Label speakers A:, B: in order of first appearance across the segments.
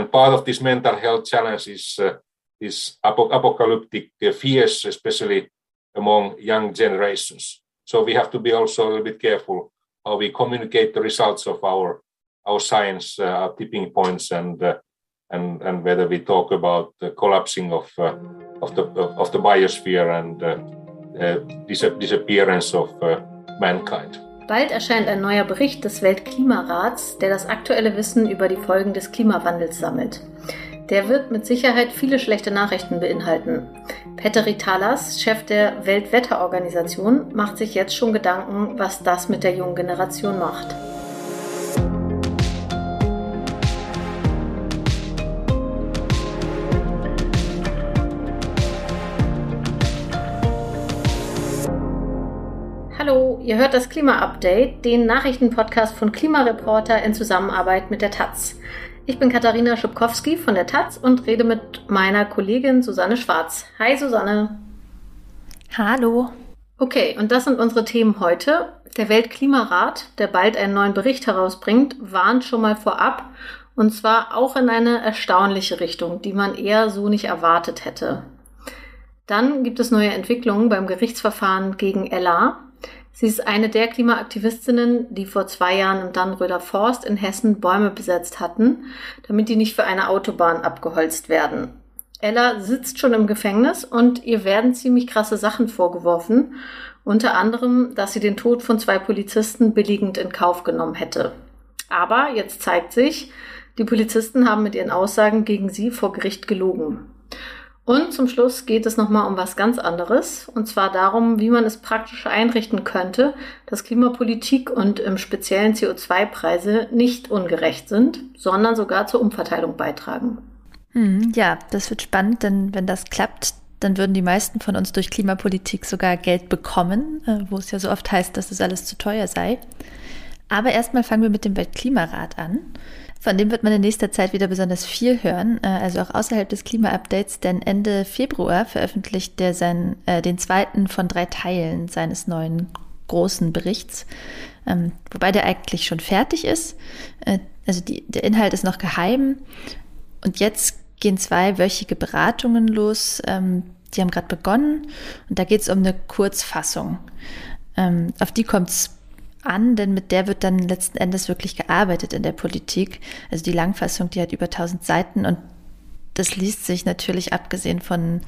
A: and part of this mental health challenge is uh, is apocalyptic fears, especially among young generations. So we have to be also a little bit careful how we communicate the results of our our science, uh, our tipping points, and uh, and and whether we talk about the collapsing of uh, of the of the biosphere and uh, uh, dis disappearance of uh, mankind.
B: Bald erscheint ein neuer Bericht des Weltklimarats, der das aktuelle Wissen über die Folgen des Klimawandels sammelt. Der wird mit Sicherheit viele schlechte Nachrichten beinhalten. Petteri Talas, Chef der Weltwetterorganisation, macht sich jetzt schon Gedanken, was das mit der jungen Generation macht. Ihr hört das Klima-Update, den Nachrichtenpodcast von Klimareporter in Zusammenarbeit mit der Taz. Ich bin Katharina Schubkowski von der Taz und rede mit meiner Kollegin Susanne Schwarz. Hi Susanne.
C: Hallo.
B: Okay, und das sind unsere Themen heute. Der Weltklimarat, der bald einen neuen Bericht herausbringt, warnt schon mal vorab und zwar auch in eine erstaunliche Richtung, die man eher so nicht erwartet hätte. Dann gibt es neue Entwicklungen beim Gerichtsverfahren gegen Ella. Sie ist eine der Klimaaktivistinnen, die vor zwei Jahren im Dannröder Forst in Hessen Bäume besetzt hatten, damit die nicht für eine Autobahn abgeholzt werden. Ella sitzt schon im Gefängnis und ihr werden ziemlich krasse Sachen vorgeworfen, unter anderem, dass sie den Tod von zwei Polizisten billigend in Kauf genommen hätte. Aber jetzt zeigt sich, die Polizisten haben mit ihren Aussagen gegen sie vor Gericht gelogen. Und zum Schluss geht es nochmal um was ganz anderes, und zwar darum, wie man es praktisch einrichten könnte, dass Klimapolitik und im speziellen CO2-Preise nicht ungerecht sind, sondern sogar zur Umverteilung beitragen.
C: Hm, ja, das wird spannend, denn wenn das klappt, dann würden die meisten von uns durch Klimapolitik sogar Geld bekommen, äh, wo es ja so oft heißt, dass es alles zu teuer sei. Aber erstmal fangen wir mit dem Weltklimarat an. Von dem wird man in nächster Zeit wieder besonders viel hören, äh, also auch außerhalb des Klima-Updates, denn Ende Februar veröffentlicht er seinen, äh, den zweiten von drei Teilen seines neuen großen Berichts, ähm, wobei der eigentlich schon fertig ist. Äh, also die, der Inhalt ist noch geheim und jetzt gehen zweiwöchige Beratungen los. Ähm, die haben gerade begonnen und da geht es um eine Kurzfassung. Ähm, auf die kommt es an, denn mit der wird dann letzten Endes wirklich gearbeitet in der Politik. Also die Langfassung, die hat über 1000 Seiten und das liest sich natürlich abgesehen von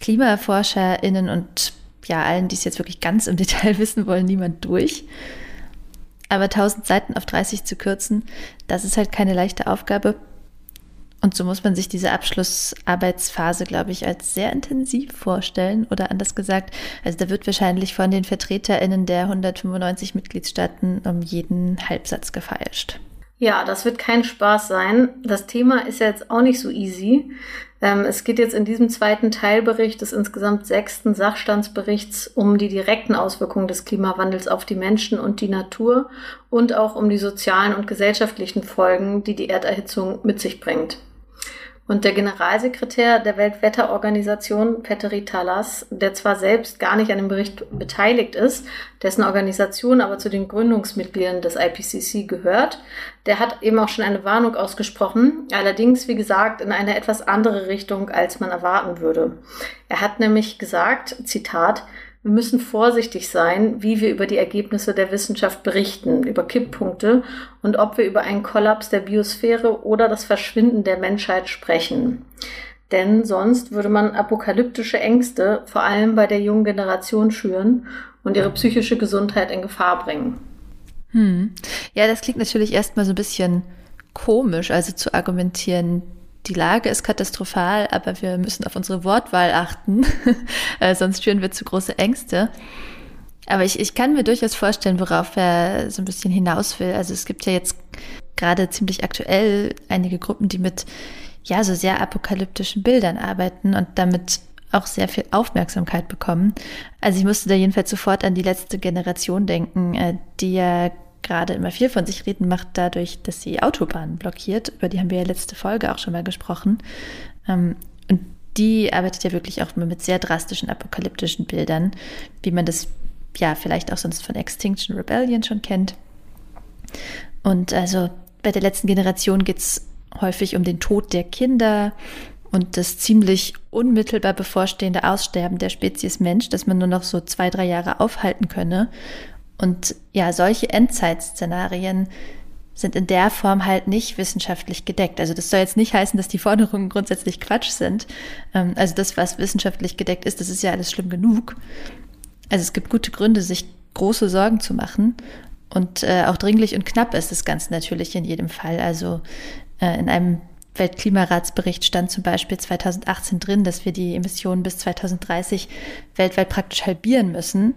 C: KlimaforscherInnen und ja, allen, die es jetzt wirklich ganz im Detail wissen wollen, niemand durch. Aber 1000 Seiten auf 30 zu kürzen, das ist halt keine leichte Aufgabe. Und so muss man sich diese Abschlussarbeitsphase, glaube ich, als sehr intensiv vorstellen. Oder anders gesagt, also da wird wahrscheinlich von den VertreterInnen der 195 Mitgliedstaaten um jeden Halbsatz gefeilscht.
B: Ja, das wird kein Spaß sein. Das Thema ist ja jetzt auch nicht so easy. Ähm, es geht jetzt in diesem zweiten Teilbericht des insgesamt sechsten Sachstandsberichts um die direkten Auswirkungen des Klimawandels auf die Menschen und die Natur und auch um die sozialen und gesellschaftlichen Folgen, die die Erderhitzung mit sich bringt. Und der Generalsekretär der Weltwetterorganisation, Petteri Talas, der zwar selbst gar nicht an dem Bericht beteiligt ist, dessen Organisation aber zu den Gründungsmitgliedern des IPCC gehört, der hat eben auch schon eine Warnung ausgesprochen, allerdings, wie gesagt, in eine etwas andere Richtung, als man erwarten würde. Er hat nämlich gesagt, Zitat, wir müssen vorsichtig sein, wie wir über die Ergebnisse der Wissenschaft berichten, über Kipppunkte und ob wir über einen Kollaps der Biosphäre oder das Verschwinden der Menschheit sprechen. Denn sonst würde man apokalyptische Ängste vor allem bei der jungen Generation schüren und ihre psychische Gesundheit in Gefahr bringen.
C: Hm. Ja, das klingt natürlich erstmal so ein bisschen komisch, also zu argumentieren, die Lage ist katastrophal, aber wir müssen auf unsere Wortwahl achten, äh, sonst führen wir zu große Ängste. Aber ich, ich kann mir durchaus vorstellen, worauf er so ein bisschen hinaus will. Also es gibt ja jetzt gerade ziemlich aktuell einige Gruppen, die mit ja so sehr apokalyptischen Bildern arbeiten und damit auch sehr viel Aufmerksamkeit bekommen. Also ich musste da jedenfalls sofort an die letzte Generation denken, äh, die ja gerade immer viel von sich reden macht, dadurch, dass sie Autobahnen blockiert. Über die haben wir ja letzte Folge auch schon mal gesprochen. Ähm, und die arbeitet ja wirklich auch mit sehr drastischen apokalyptischen Bildern, wie man das ja vielleicht auch sonst von Extinction Rebellion schon kennt. Und also bei der letzten Generation geht es häufig um den Tod der Kinder und das ziemlich unmittelbar bevorstehende Aussterben der Spezies Mensch, das man nur noch so zwei, drei Jahre aufhalten könne. Und ja, solche Endzeitszenarien sind in der Form halt nicht wissenschaftlich gedeckt. Also das soll jetzt nicht heißen, dass die Forderungen grundsätzlich Quatsch sind. Ähm, also das, was wissenschaftlich gedeckt ist, das ist ja alles schlimm genug. Also es gibt gute Gründe, sich große Sorgen zu machen. Und äh, auch dringlich und knapp ist das Ganze natürlich in jedem Fall. Also äh, in einem Weltklimaratsbericht stand zum Beispiel 2018 drin, dass wir die Emissionen bis 2030 weltweit praktisch halbieren müssen.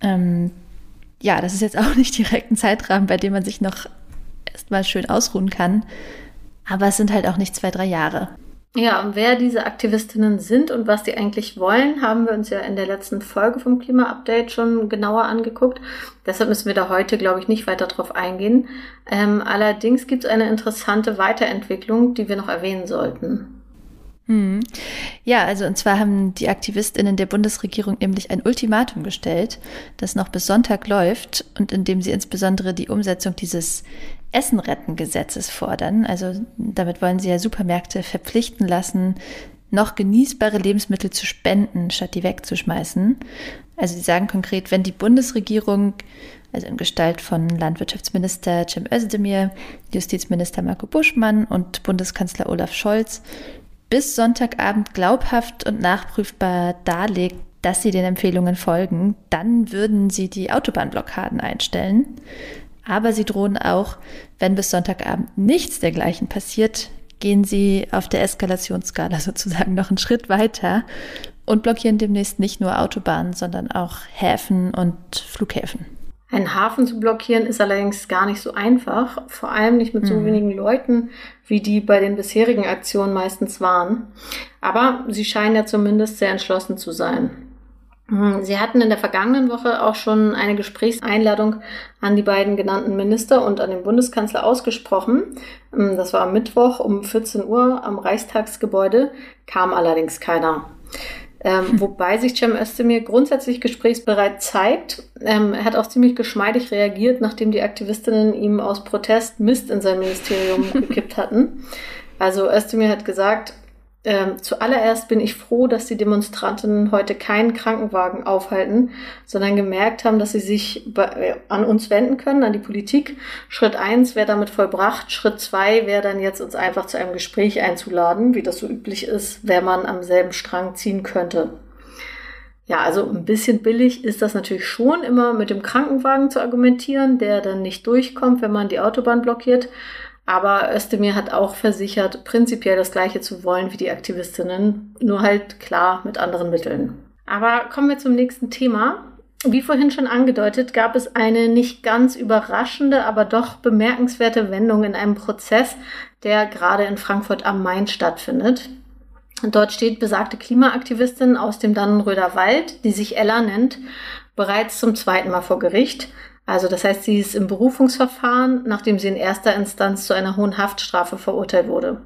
C: Ähm, ja, das ist jetzt auch nicht direkt ein Zeitrahmen, bei dem man sich noch erstmal schön ausruhen kann. Aber es sind halt auch nicht zwei, drei Jahre.
B: Ja, und wer diese Aktivistinnen sind und was die eigentlich wollen, haben wir uns ja in der letzten Folge vom Klima-Update schon genauer angeguckt. Deshalb müssen wir da heute, glaube ich, nicht weiter drauf eingehen. Ähm, allerdings gibt es eine interessante Weiterentwicklung, die wir noch erwähnen sollten.
C: Hm. Ja, also und zwar haben die Aktivistinnen der Bundesregierung nämlich ein Ultimatum gestellt, das noch bis Sonntag läuft und in dem sie insbesondere die Umsetzung dieses Essenrettengesetzes fordern. Also damit wollen sie ja Supermärkte verpflichten lassen, noch genießbare Lebensmittel zu spenden, statt die wegzuschmeißen. Also sie sagen konkret, wenn die Bundesregierung, also in Gestalt von Landwirtschaftsminister Cem Özdemir, Justizminister Marco Buschmann und Bundeskanzler Olaf Scholz bis Sonntagabend glaubhaft und nachprüfbar darlegt, dass sie den Empfehlungen folgen, dann würden sie die Autobahnblockaden einstellen. Aber sie drohen auch, wenn bis Sonntagabend nichts dergleichen passiert, gehen sie auf der Eskalationsskala sozusagen noch einen Schritt weiter und blockieren demnächst nicht nur Autobahnen, sondern auch Häfen und Flughäfen.
B: Einen Hafen zu blockieren ist allerdings gar nicht so einfach, vor allem nicht mit so mhm. wenigen Leuten, wie die bei den bisherigen Aktionen meistens waren. Aber sie scheinen ja zumindest sehr entschlossen zu sein. Mhm, sie hatten in der vergangenen Woche auch schon eine Gesprächseinladung an die beiden genannten Minister und an den Bundeskanzler ausgesprochen. Mhm, das war am Mittwoch um 14 Uhr am Reichstagsgebäude, kam allerdings keiner. Ähm, wobei sich Cem Özdemir grundsätzlich gesprächsbereit zeigt. Ähm, er hat auch ziemlich geschmeidig reagiert, nachdem die Aktivistinnen ihm aus Protest Mist in sein Ministerium gekippt hatten. Also Özdemir hat gesagt, ähm, zuallererst bin ich froh, dass die Demonstranten heute keinen Krankenwagen aufhalten, sondern gemerkt haben, dass sie sich bei, äh, an uns wenden können, an die Politik. Schritt eins wäre damit vollbracht. Schritt zwei wäre dann jetzt uns einfach zu einem Gespräch einzuladen, wie das so üblich ist, wenn man am selben Strang ziehen könnte. Ja, also ein bisschen billig ist das natürlich schon immer mit dem Krankenwagen zu argumentieren, der dann nicht durchkommt, wenn man die Autobahn blockiert. Aber Özdemir hat auch versichert, prinzipiell das Gleiche zu wollen wie die Aktivistinnen, nur halt klar mit anderen Mitteln. Aber kommen wir zum nächsten Thema. Wie vorhin schon angedeutet, gab es eine nicht ganz überraschende, aber doch bemerkenswerte Wendung in einem Prozess, der gerade in Frankfurt am Main stattfindet. dort steht besagte Klimaaktivistin aus dem Dannenröder Wald, die sich Ella nennt, bereits zum zweiten Mal vor Gericht. Also das heißt, sie ist im Berufungsverfahren, nachdem sie in erster Instanz zu einer hohen Haftstrafe verurteilt wurde.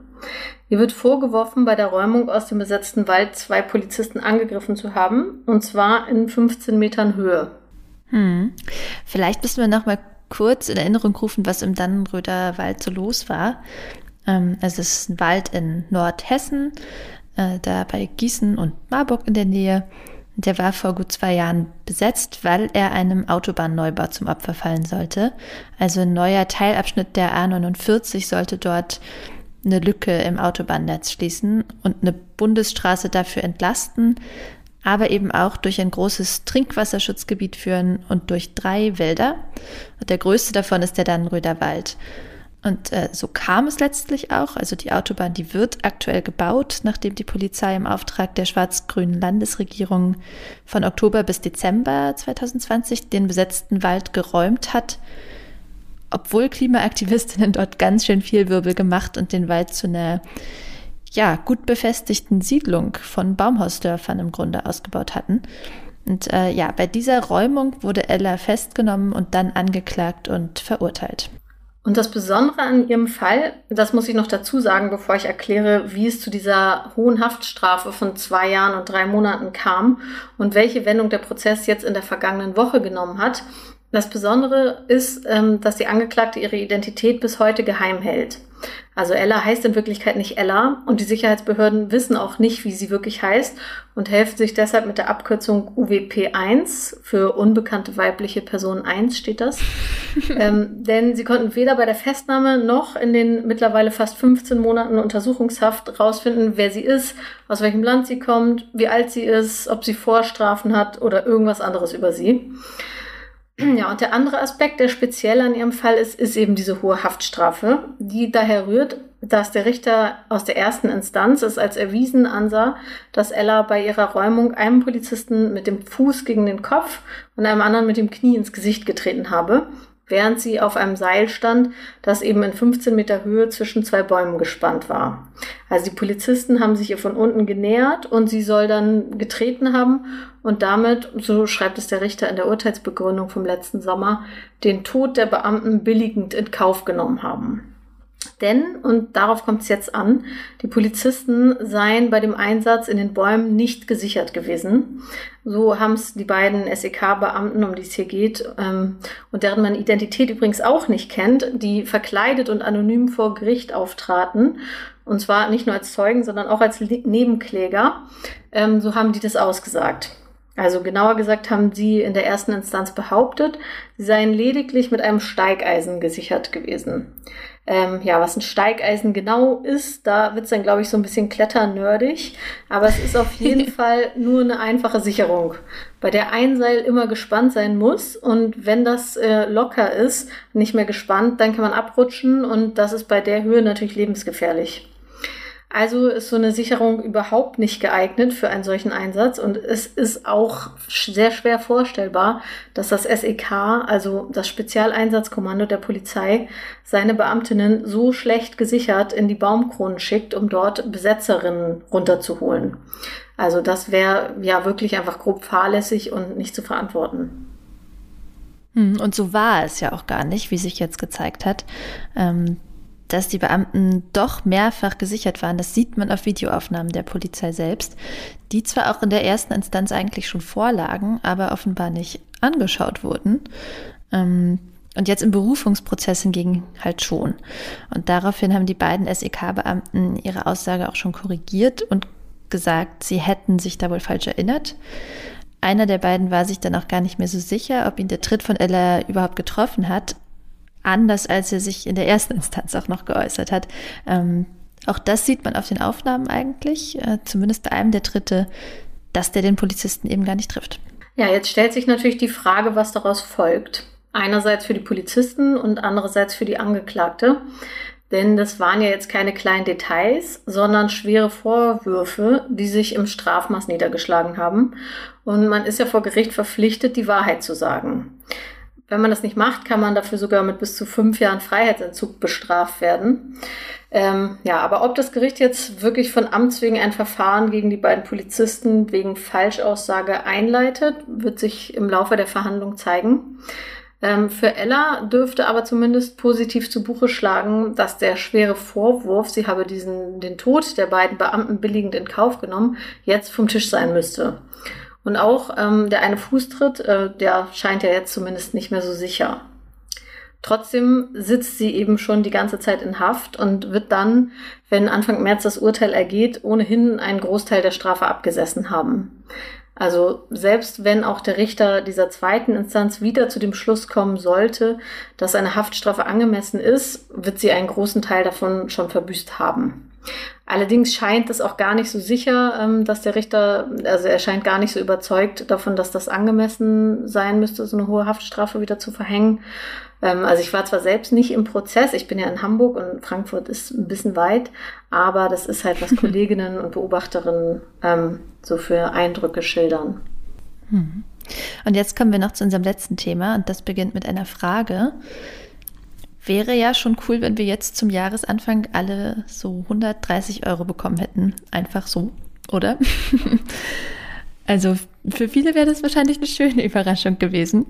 B: Ihr wird vorgeworfen, bei der Räumung aus dem besetzten Wald zwei Polizisten angegriffen zu haben, und zwar in 15 Metern Höhe.
C: Hm. Vielleicht müssen wir noch mal kurz in Erinnerung rufen, was im Dannenröder Wald so los war. Ähm, es ist ein Wald in Nordhessen, äh, da bei Gießen und Marburg in der Nähe. Der war vor gut zwei Jahren besetzt, weil er einem Autobahnneubau zum Opfer fallen sollte. Also ein neuer Teilabschnitt der A49 sollte dort eine Lücke im Autobahnnetz schließen und eine Bundesstraße dafür entlasten, aber eben auch durch ein großes Trinkwasserschutzgebiet führen und durch drei Wälder. Und der größte davon ist der Dannenröder Wald. Und äh, so kam es letztlich auch. Also die Autobahn, die wird aktuell gebaut, nachdem die Polizei im Auftrag der schwarz-grünen Landesregierung von Oktober bis Dezember 2020 den besetzten Wald geräumt hat. Obwohl Klimaaktivistinnen dort ganz schön viel Wirbel gemacht und den Wald zu einer ja, gut befestigten Siedlung von Baumhausdörfern im Grunde ausgebaut hatten. Und äh, ja, bei dieser Räumung wurde Ella festgenommen und dann angeklagt und verurteilt.
B: Und das Besondere an ihrem Fall, das muss ich noch dazu sagen, bevor ich erkläre, wie es zu dieser hohen Haftstrafe von zwei Jahren und drei Monaten kam und welche Wendung der Prozess jetzt in der vergangenen Woche genommen hat. Das Besondere ist, ähm, dass die Angeklagte ihre Identität bis heute geheim hält. Also Ella heißt in Wirklichkeit nicht Ella und die Sicherheitsbehörden wissen auch nicht, wie sie wirklich heißt und helfen sich deshalb mit der Abkürzung UWP1 für unbekannte weibliche Person 1 steht das. ähm, denn sie konnten weder bei der Festnahme noch in den mittlerweile fast 15 Monaten Untersuchungshaft rausfinden, wer sie ist, aus welchem Land sie kommt, wie alt sie ist, ob sie Vorstrafen hat oder irgendwas anderes über sie. Ja, und der andere Aspekt, der speziell an ihrem Fall ist, ist eben diese hohe Haftstrafe, die daher rührt, dass der Richter aus der ersten Instanz es als erwiesen ansah, dass Ella bei ihrer Räumung einem Polizisten mit dem Fuß gegen den Kopf und einem anderen mit dem Knie ins Gesicht getreten habe während sie auf einem Seil stand, das eben in 15 Meter Höhe zwischen zwei Bäumen gespannt war. Also die Polizisten haben sich ihr von unten genähert und sie soll dann getreten haben und damit, so schreibt es der Richter in der Urteilsbegründung vom letzten Sommer, den Tod der Beamten billigend in Kauf genommen haben. Denn, und darauf kommt es jetzt an, die Polizisten seien bei dem Einsatz in den Bäumen nicht gesichert gewesen. So haben es die beiden SEK-Beamten, um die es hier geht, ähm, und deren man Identität übrigens auch nicht kennt, die verkleidet und anonym vor Gericht auftraten. Und zwar nicht nur als Zeugen, sondern auch als Nebenkläger. Ähm, so haben die das ausgesagt. Also genauer gesagt haben sie in der ersten Instanz behauptet, sie seien lediglich mit einem Steigeisen gesichert gewesen. Ähm, ja, was ein Steigeisen genau ist, da wird's dann, glaube ich, so ein bisschen kletternördig. Aber es ist auf jeden Fall nur eine einfache Sicherung, bei der ein Seil immer gespannt sein muss. Und wenn das äh, locker ist, nicht mehr gespannt, dann kann man abrutschen. Und das ist bei der Höhe natürlich lebensgefährlich. Also ist so eine Sicherung überhaupt nicht geeignet für einen solchen Einsatz und es ist auch sehr schwer vorstellbar, dass das SEK, also das Spezialeinsatzkommando der Polizei, seine Beamtinnen so schlecht gesichert in die Baumkronen schickt, um dort Besetzerinnen runterzuholen. Also das wäre ja wirklich einfach grob fahrlässig und nicht zu verantworten.
C: Hm, und so war es ja auch gar nicht, wie sich jetzt gezeigt hat. Ähm, dass die Beamten doch mehrfach gesichert waren. Das sieht man auf Videoaufnahmen der Polizei selbst, die zwar auch in der ersten Instanz eigentlich schon vorlagen, aber offenbar nicht angeschaut wurden. Ähm, und jetzt im Berufungsprozess hingegen halt schon. Und daraufhin haben die beiden SEK-Beamten ihre Aussage auch schon korrigiert und gesagt, sie hätten sich da wohl falsch erinnert. Einer der beiden war sich dann auch gar nicht mehr so sicher, ob ihn der Tritt von Ella überhaupt getroffen hat anders als er sich in der ersten Instanz auch noch geäußert hat. Ähm, auch das sieht man auf den Aufnahmen eigentlich, äh, zumindest bei einem der Dritte, dass der den Polizisten eben gar nicht trifft.
B: Ja, jetzt stellt sich natürlich die Frage, was daraus folgt. Einerseits für die Polizisten und andererseits für die Angeklagte. Denn das waren ja jetzt keine kleinen Details, sondern schwere Vorwürfe, die sich im Strafmaß niedergeschlagen haben. Und man ist ja vor Gericht verpflichtet, die Wahrheit zu sagen. Wenn man das nicht macht, kann man dafür sogar mit bis zu fünf Jahren Freiheitsentzug bestraft werden. Ähm, ja, aber ob das Gericht jetzt wirklich von Amts wegen ein Verfahren gegen die beiden Polizisten wegen Falschaussage einleitet, wird sich im Laufe der Verhandlung zeigen. Ähm, für Ella dürfte aber zumindest positiv zu Buche schlagen, dass der schwere Vorwurf, sie habe diesen, den Tod der beiden Beamten billigend in Kauf genommen, jetzt vom Tisch sein müsste. Und auch ähm, der eine Fußtritt, äh, der scheint ja jetzt zumindest nicht mehr so sicher. Trotzdem sitzt sie eben schon die ganze Zeit in Haft und wird dann, wenn Anfang März das Urteil ergeht, ohnehin einen Großteil der Strafe abgesessen haben. Also selbst wenn auch der Richter dieser zweiten Instanz wieder zu dem Schluss kommen sollte, dass eine Haftstrafe angemessen ist, wird sie einen großen Teil davon schon verbüßt haben. Allerdings scheint es auch gar nicht so sicher, ähm, dass der Richter, also er scheint gar nicht so überzeugt davon, dass das angemessen sein müsste, so eine hohe Haftstrafe wieder zu verhängen. Ähm, also ich war zwar selbst nicht im Prozess, ich bin ja in Hamburg und Frankfurt ist ein bisschen weit, aber das ist halt, was Kolleginnen und Beobachterinnen ähm, so für Eindrücke schildern.
C: Hm. Und jetzt kommen wir noch zu unserem letzten Thema und das beginnt mit einer Frage. Wäre ja schon cool, wenn wir jetzt zum Jahresanfang alle so 130 Euro bekommen hätten. Einfach so, oder? also für viele wäre das wahrscheinlich eine schöne Überraschung gewesen.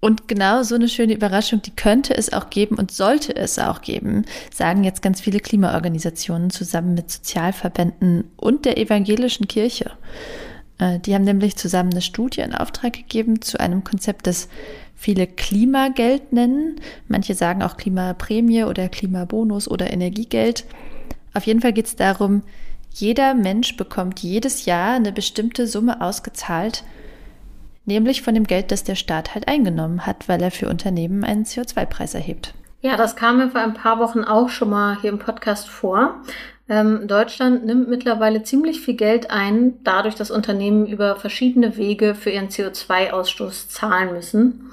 C: Und genau so eine schöne Überraschung, die könnte es auch geben und sollte es auch geben, sagen jetzt ganz viele Klimaorganisationen zusammen mit Sozialverbänden und der evangelischen Kirche. Äh, die haben nämlich zusammen eine Studie in Auftrag gegeben zu einem Konzept des viele Klimageld nennen. Manche sagen auch Klimaprämie oder Klimabonus oder Energiegeld. Auf jeden Fall geht es darum, jeder Mensch bekommt jedes Jahr eine bestimmte Summe ausgezahlt, nämlich von dem Geld, das der Staat halt eingenommen hat, weil er für Unternehmen einen CO2-Preis erhebt.
B: Ja, das kam mir vor ein paar Wochen auch schon mal hier im Podcast vor. Ähm, Deutschland nimmt mittlerweile ziemlich viel Geld ein, dadurch, dass Unternehmen über verschiedene Wege für ihren CO2-Ausstoß zahlen müssen.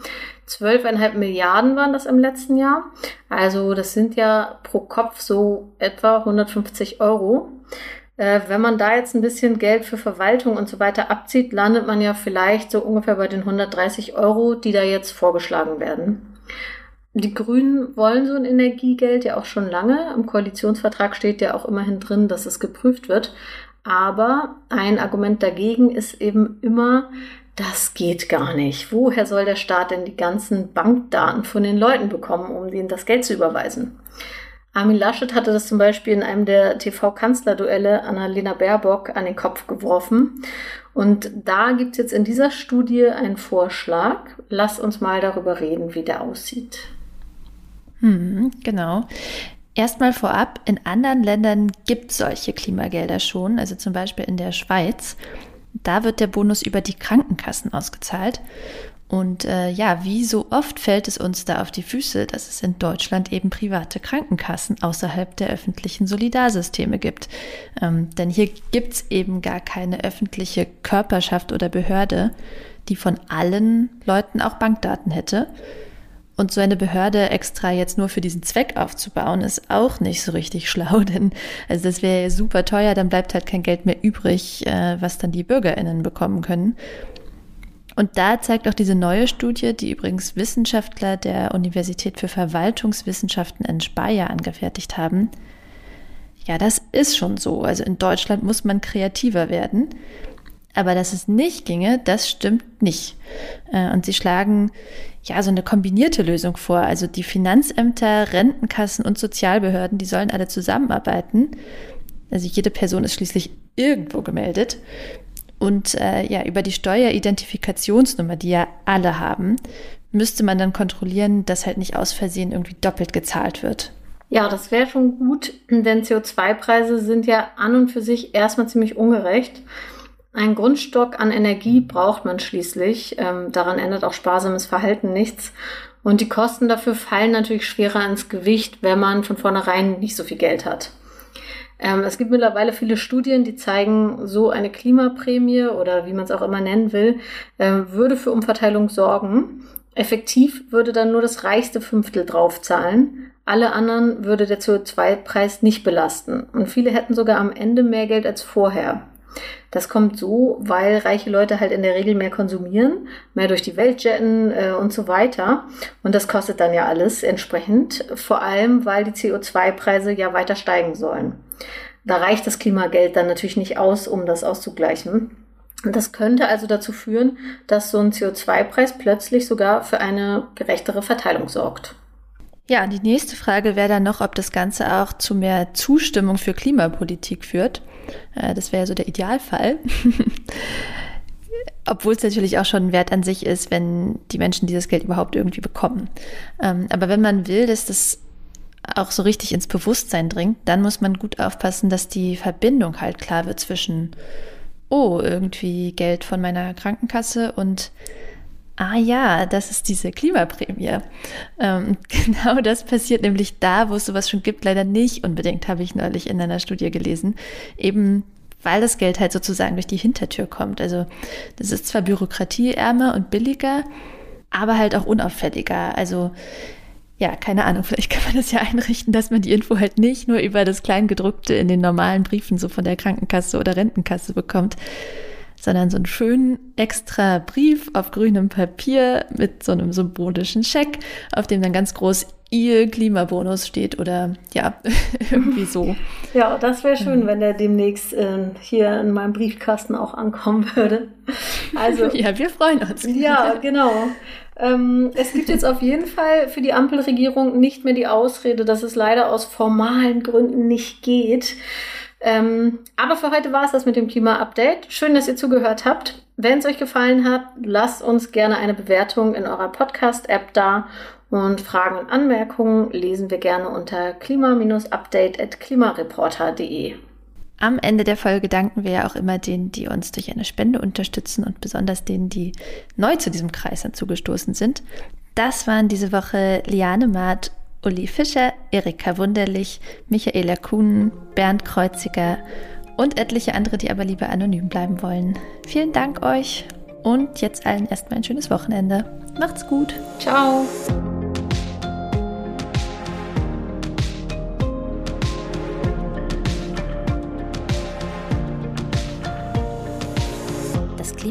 B: 12,5 Milliarden waren das im letzten Jahr. Also das sind ja pro Kopf so etwa 150 Euro. Äh, wenn man da jetzt ein bisschen Geld für Verwaltung und so weiter abzieht, landet man ja vielleicht so ungefähr bei den 130 Euro, die da jetzt vorgeschlagen werden. Die Grünen wollen so ein Energiegeld ja auch schon lange. Im Koalitionsvertrag steht ja auch immerhin drin, dass es geprüft wird. Aber ein Argument dagegen ist eben immer, das geht gar nicht. Woher soll der Staat denn die ganzen Bankdaten von den Leuten bekommen, um denen das Geld zu überweisen? Armin Laschet hatte das zum Beispiel in einem der TV-Kanzlerduelle Annalena Baerbock an den Kopf geworfen. Und da gibt es jetzt in dieser Studie einen Vorschlag. Lass uns mal darüber reden, wie der aussieht.
C: Hm, genau. Erstmal vorab, in anderen Ländern gibt es solche Klimagelder schon, also zum Beispiel in der Schweiz. Da wird der Bonus über die Krankenkassen ausgezahlt. Und äh, ja, wie so oft fällt es uns da auf die Füße, dass es in Deutschland eben private Krankenkassen außerhalb der öffentlichen Solidarsysteme gibt. Ähm, denn hier gibt es eben gar keine öffentliche Körperschaft oder Behörde, die von allen Leuten auch Bankdaten hätte. Und so eine Behörde extra jetzt nur für diesen Zweck aufzubauen, ist auch nicht so richtig schlau, denn also das wäre super teuer, dann bleibt halt kein Geld mehr übrig, äh, was dann die BürgerInnen bekommen können. Und da zeigt auch diese neue Studie, die übrigens Wissenschaftler der Universität für Verwaltungswissenschaften in Speyer angefertigt haben, ja, das ist schon so. Also in Deutschland muss man kreativer werden. Aber dass es nicht ginge, das stimmt nicht. Äh, und sie schlagen ja so eine kombinierte Lösung vor. Also die Finanzämter, Rentenkassen und Sozialbehörden, die sollen alle zusammenarbeiten. Also jede Person ist schließlich irgendwo gemeldet. Und äh, ja, über die Steueridentifikationsnummer, die ja alle haben, müsste man dann kontrollieren, dass halt nicht aus Versehen irgendwie doppelt gezahlt wird.
B: Ja, das wäre schon gut, denn CO2-Preise sind ja an und für sich erstmal ziemlich ungerecht. Ein Grundstock an Energie braucht man schließlich. Ähm, daran ändert auch sparsames Verhalten nichts. Und die Kosten dafür fallen natürlich schwerer ins Gewicht, wenn man von vornherein nicht so viel Geld hat. Ähm, es gibt mittlerweile viele Studien, die zeigen, so eine Klimaprämie oder wie man es auch immer nennen will, äh, würde für Umverteilung sorgen. Effektiv würde dann nur das reichste Fünftel draufzahlen. Alle anderen würde der CO2-Preis nicht belasten. Und viele hätten sogar am Ende mehr Geld als vorher. Das kommt so, weil reiche Leute halt in der Regel mehr konsumieren, mehr durch die Welt jetten äh, und so weiter. Und das kostet dann ja alles entsprechend, vor allem weil die CO2-Preise ja weiter steigen sollen. Da reicht das Klimageld dann natürlich nicht aus, um das auszugleichen. Das könnte also dazu führen, dass so ein CO2-Preis plötzlich sogar für eine gerechtere Verteilung sorgt.
C: Ja, die nächste Frage wäre dann noch, ob das Ganze auch zu mehr Zustimmung für Klimapolitik führt. Äh, das wäre so der Idealfall. Obwohl es natürlich auch schon ein Wert an sich ist, wenn die Menschen dieses Geld überhaupt irgendwie bekommen. Ähm, aber wenn man will, dass das auch so richtig ins Bewusstsein dringt, dann muss man gut aufpassen, dass die Verbindung halt klar wird zwischen, oh, irgendwie Geld von meiner Krankenkasse und ah ja, das ist diese Klimaprämie. Ähm, genau das passiert nämlich da, wo es sowas schon gibt, leider nicht unbedingt, habe ich neulich in einer Studie gelesen. Eben weil das Geld halt sozusagen durch die Hintertür kommt. Also das ist zwar bürokratieärmer und billiger, aber halt auch unauffälliger. Also ja, keine Ahnung, vielleicht kann man das ja einrichten, dass man die Info halt nicht nur über das Kleingedruckte in den normalen Briefen so von der Krankenkasse oder Rentenkasse bekommt, sondern so einen schönen extra Brief auf grünem Papier mit so einem symbolischen Scheck, auf dem dann ganz groß ihr Klimabonus steht oder ja, irgendwie so.
B: Ja, das wäre schön, wenn der demnächst äh, hier in meinem Briefkasten auch ankommen würde.
C: Also, ja, wir freuen uns.
B: Ja, genau. Ähm, es gibt jetzt auf jeden Fall für die Ampelregierung nicht mehr die Ausrede, dass es leider aus formalen Gründen nicht geht. Ähm, aber für heute war es das mit dem Klima-Update. Schön, dass ihr zugehört habt. Wenn es euch gefallen hat, lasst uns gerne eine Bewertung in eurer Podcast-App da und Fragen und Anmerkungen lesen wir gerne unter klima-update.klimareporter.de.
C: Am Ende der Folge danken wir ja auch immer denen, die uns durch eine Spende unterstützen und besonders denen, die neu zu diesem Kreis hinzugestoßen sind. Das waren diese Woche Liane Maat, Uli Fischer, Erika Wunderlich, Michaela Kuhn, Bernd Kreuziger und etliche andere, die aber lieber anonym bleiben wollen. Vielen Dank euch und jetzt allen erstmal ein schönes Wochenende. Macht's gut.
B: Ciao.